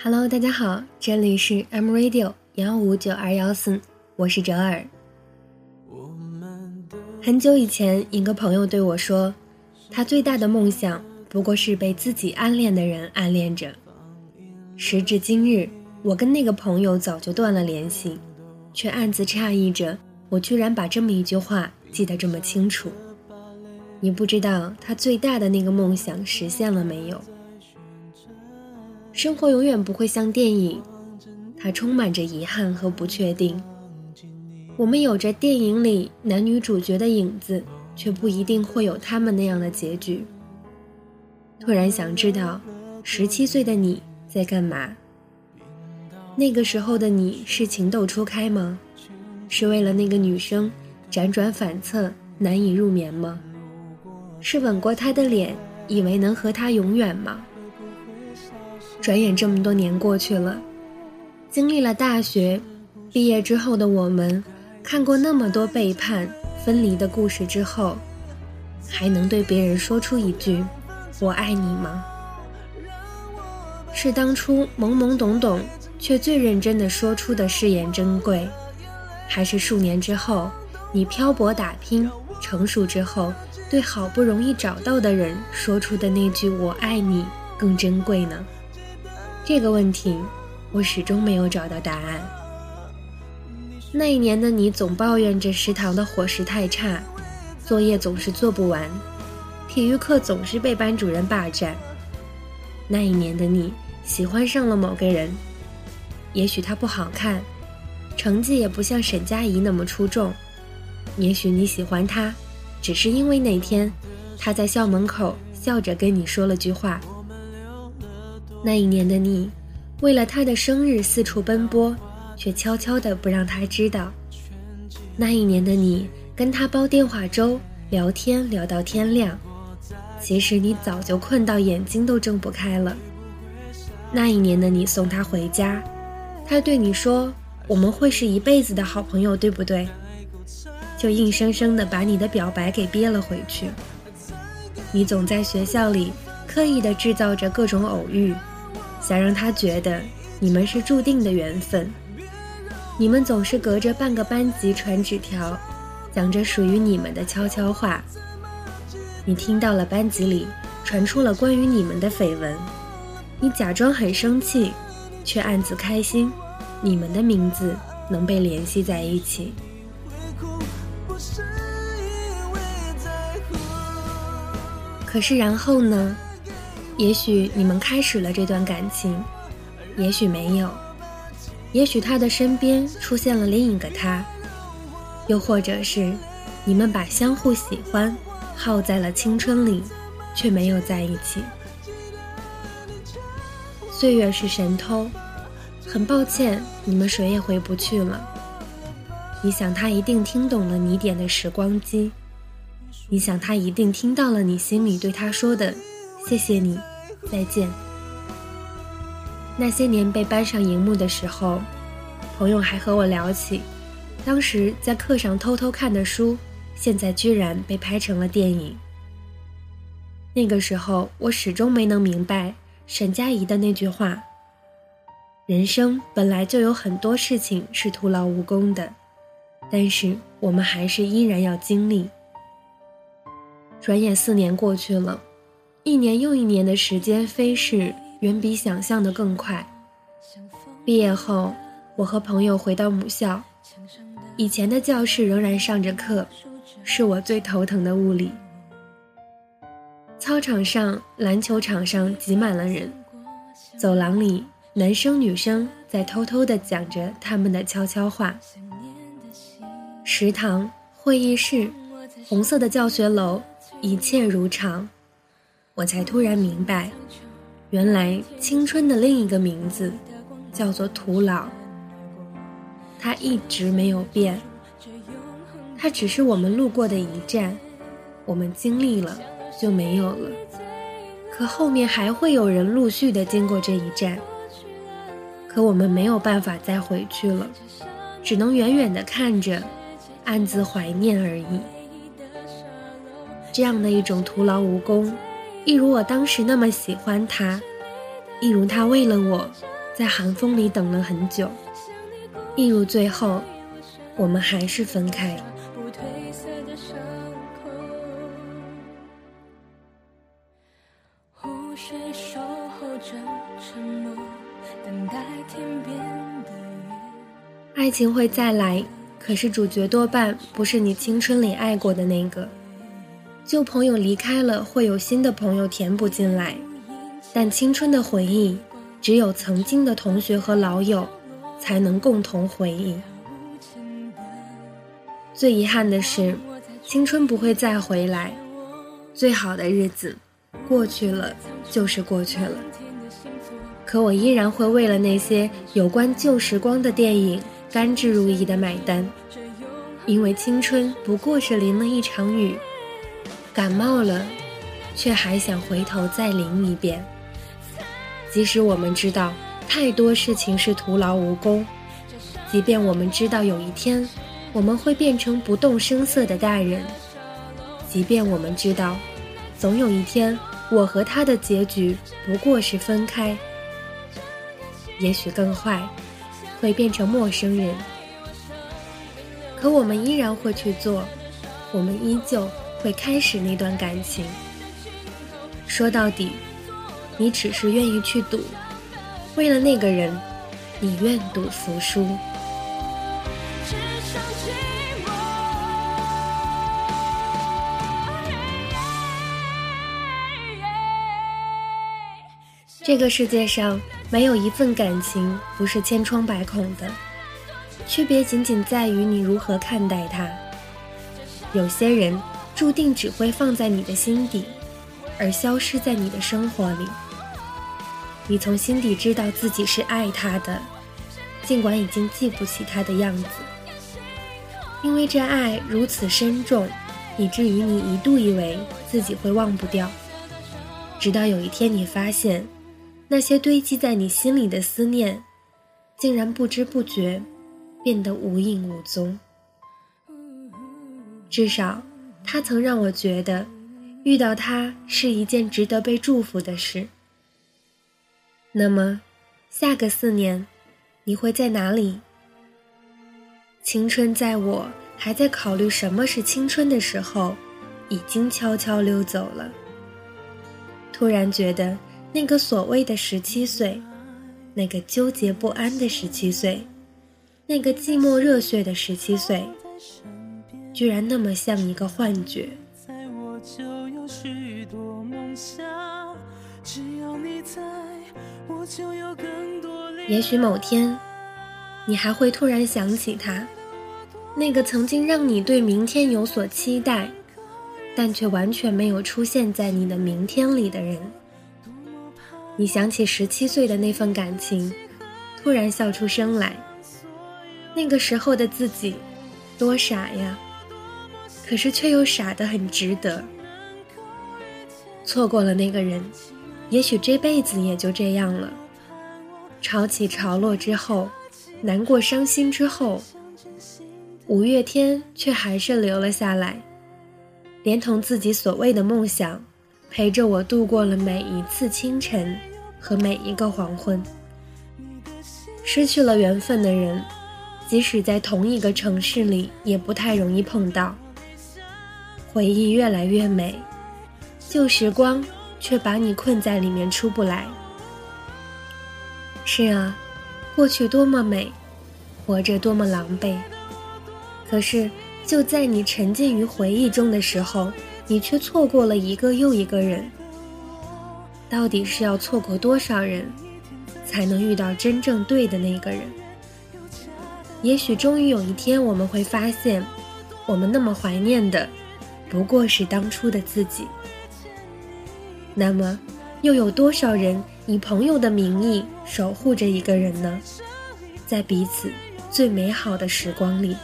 Hello，大家好，这里是 M Radio 幺五九二幺四，我是哲尔。很久以前，一个朋友对我说，他最大的梦想不过是被自己暗恋的人暗恋着。时至今日，我跟那个朋友早就断了联系，却暗自诧异着，我居然把这么一句话记得这么清楚。你不知道他最大的那个梦想实现了没有？生活永远不会像电影，它充满着遗憾和不确定。我们有着电影里男女主角的影子，却不一定会有他们那样的结局。突然想知道，十七岁的你在干嘛？那个时候的你是情窦初开吗？是为了那个女生辗转反侧难以入眠吗？是吻过她的脸，以为能和她永远吗？转眼这么多年过去了，经历了大学毕业之后的我们，看过那么多背叛、分离的故事之后，还能对别人说出一句“我爱你”吗？是当初懵懵懂懂却最认真的说出的誓言珍贵，还是数年之后你漂泊打拼成熟之后，对好不容易找到的人说出的那句“我爱你”更珍贵呢？这个问题，我始终没有找到答案。那一年的你总抱怨着食堂的伙食太差，作业总是做不完，体育课总是被班主任霸占。那一年的你喜欢上了某个人，也许他不好看，成绩也不像沈佳宜那么出众，也许你喜欢他，只是因为那天他在校门口笑着跟你说了句话。那一年的你，为了他的生日四处奔波，却悄悄的不让他知道。那一年的你，跟他煲电话粥，聊天聊到天亮，其实你早就困到眼睛都睁不开了。那一年的你送他回家，他对你说：“我们会是一辈子的好朋友，对不对？”就硬生生的把你的表白给憋了回去。你总在学校里刻意的制造着各种偶遇。想让他觉得你们是注定的缘分，你们总是隔着半个班级传纸条，讲着属于你们的悄悄话。你听到了班级里传出了关于你们的绯闻，你假装很生气，却暗自开心，你们的名字能被联系在一起。可是然后呢？也许你们开始了这段感情，也许没有，也许他的身边出现了另一个他，又或者是你们把相互喜欢耗在了青春里，却没有在一起。岁月是神偷，很抱歉，你们谁也回不去了。你想他一定听懂了你点的时光机，你想他一定听到了你心里对他说的。谢谢你，再见。那些年被搬上荧幕的时候，朋友还和我聊起，当时在课上偷偷看的书，现在居然被拍成了电影。那个时候，我始终没能明白沈佳宜的那句话：“人生本来就有很多事情是徒劳无功的，但是我们还是依然要经历。”转眼四年过去了。一年又一年的时间飞逝，远比想象的更快。毕业后，我和朋友回到母校，以前的教室仍然上着课，是我最头疼的物理。操场上、篮球场上挤满了人，走廊里男生女生在偷偷地讲着他们的悄悄话。食堂、会议室、红色的教学楼，一切如常。我才突然明白，原来青春的另一个名字叫做徒劳。它一直没有变，它只是我们路过的一站，我们经历了就没有了。可后面还会有人陆续的经过这一站，可我们没有办法再回去了，只能远远的看着，暗自怀念而已。这样的一种徒劳无功。一如我当时那么喜欢他，一如他为了我，在寒风里等了很久，一如最后，我们还是分开。爱情会再来，可是主角多半不是你青春里爱过的那个。旧朋友离开了，会有新的朋友填补进来，但青春的回忆，只有曾经的同学和老友，才能共同回忆。最遗憾的是，青春不会再回来，最好的日子，过去了就是过去了。可我依然会为了那些有关旧时光的电影，甘之如饴的买单，因为青春不过是淋了一场雨。感冒了，却还想回头再淋一遍。即使我们知道太多事情是徒劳无功，即便我们知道有一天我们会变成不动声色的大人，即便我们知道总有一天我和他的结局不过是分开，也许更坏，会变成陌生人。可我们依然会去做，我们依旧。会开始那段感情。说到底，你只是愿意去赌，为了那个人，你愿赌服输。这个世界上没有一份感情不是千疮百孔的，区别仅仅在于你如何看待它。有些人。注定只会放在你的心底，而消失在你的生活里。你从心底知道自己是爱他的，尽管已经记不起他的样子。因为这爱如此深重，以至于你一度以为自己会忘不掉。直到有一天，你发现，那些堆积在你心里的思念，竟然不知不觉变得无影无踪。至少。他曾让我觉得，遇到他是一件值得被祝福的事。那么，下个四年，你会在哪里？青春在我还在考虑什么是青春的时候，已经悄悄溜走了。突然觉得，那个所谓的十七岁，那个纠结不安的十七岁，那个寂寞热血的十七岁。居然那么像一个幻觉。也许某天，你还会突然想起他，那个曾经让你对明天有所期待，但却完全没有出现在你的明天里的人。你想起十七岁的那份感情，突然笑出声来。那个时候的自己，多傻呀！可是却又傻得很值得。错过了那个人，也许这辈子也就这样了。潮起潮落之后，难过伤心之后，五月天却还是留了下来，连同自己所谓的梦想，陪着我度过了每一次清晨和每一个黄昏。失去了缘分的人，即使在同一个城市里，也不太容易碰到。回忆越来越美，旧时光却把你困在里面出不来。是啊，过去多么美，活着多么狼狈。可是就在你沉浸于回忆中的时候，你却错过了一个又一个人。到底是要错过多少人，才能遇到真正对的那个人？也许终于有一天，我们会发现，我们那么怀念的。不过是当初的自己。那么，又有多少人以朋友的名义守护着一个人呢？在彼此最美好的时光里。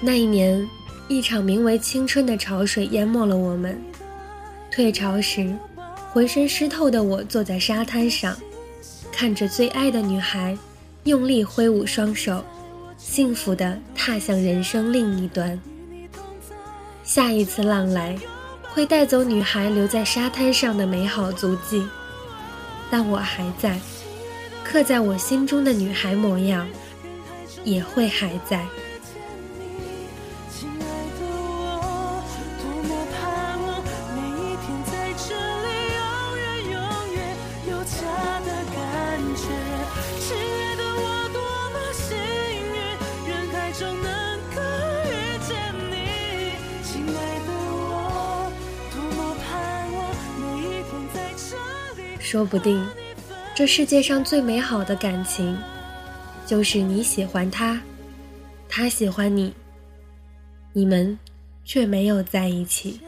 那一年，一场名为青春的潮水淹没了我们。退潮时，浑身湿透的我坐在沙滩上，看着最爱的女孩用力挥舞双手，幸福地踏向人生另一端。下一次浪来，会带走女孩留在沙滩上的美好足迹，但我还在，刻在我心中的女孩模样，也会还在。说不定，这世界上最美好的感情，就是你喜欢他，他喜欢你，你们却没有在一起。